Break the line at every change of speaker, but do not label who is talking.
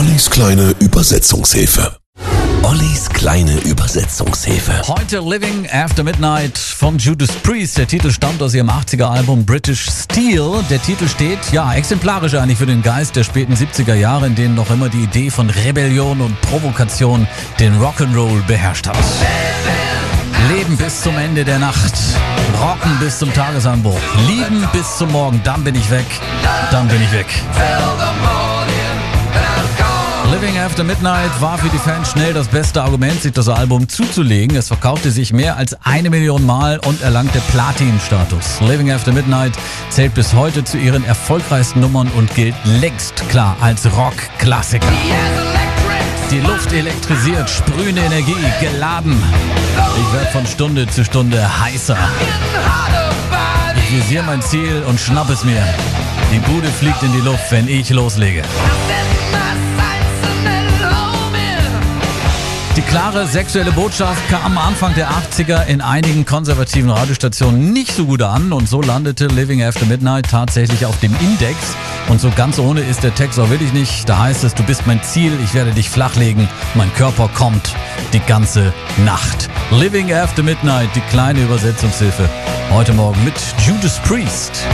Ollis kleine Übersetzungshilfe. Ollis kleine Übersetzungshilfe.
Heute Living After Midnight von Judas Priest. Der Titel stammt aus ihrem 80er Album British Steel. Der Titel steht, ja, exemplarisch eigentlich für den Geist der späten 70er Jahre, in denen noch immer die Idee von Rebellion und Provokation den Rock'n'Roll beherrscht hat. Leben bis zum Ende der Nacht. Rocken bis zum Tagesanbruch. Lieben bis zum Morgen. Dann bin ich weg. Dann bin ich weg. Living After Midnight war für die Fans schnell das beste Argument, sich das Album zuzulegen. Es verkaufte sich mehr als eine Million Mal und erlangte Platin-Status. Living After Midnight zählt bis heute zu ihren erfolgreichsten Nummern und gilt längst klar als Rock-Klassiker. Die Luft elektrisiert, sprühende Energie, geladen. Ich werde von Stunde zu Stunde heißer. Ich visiere mein Ziel und schnapp es mir. Die Bude fliegt in die Luft, wenn ich loslege. Die klare sexuelle Botschaft kam am Anfang der 80er in einigen konservativen Radiostationen nicht so gut an und so landete Living After Midnight tatsächlich auf dem Index. Und so ganz ohne ist der Text auch wirklich nicht. Da heißt es, du bist mein Ziel, ich werde dich flachlegen, mein Körper kommt die ganze Nacht. Living After Midnight, die kleine Übersetzungshilfe. Heute Morgen mit Judas Priest.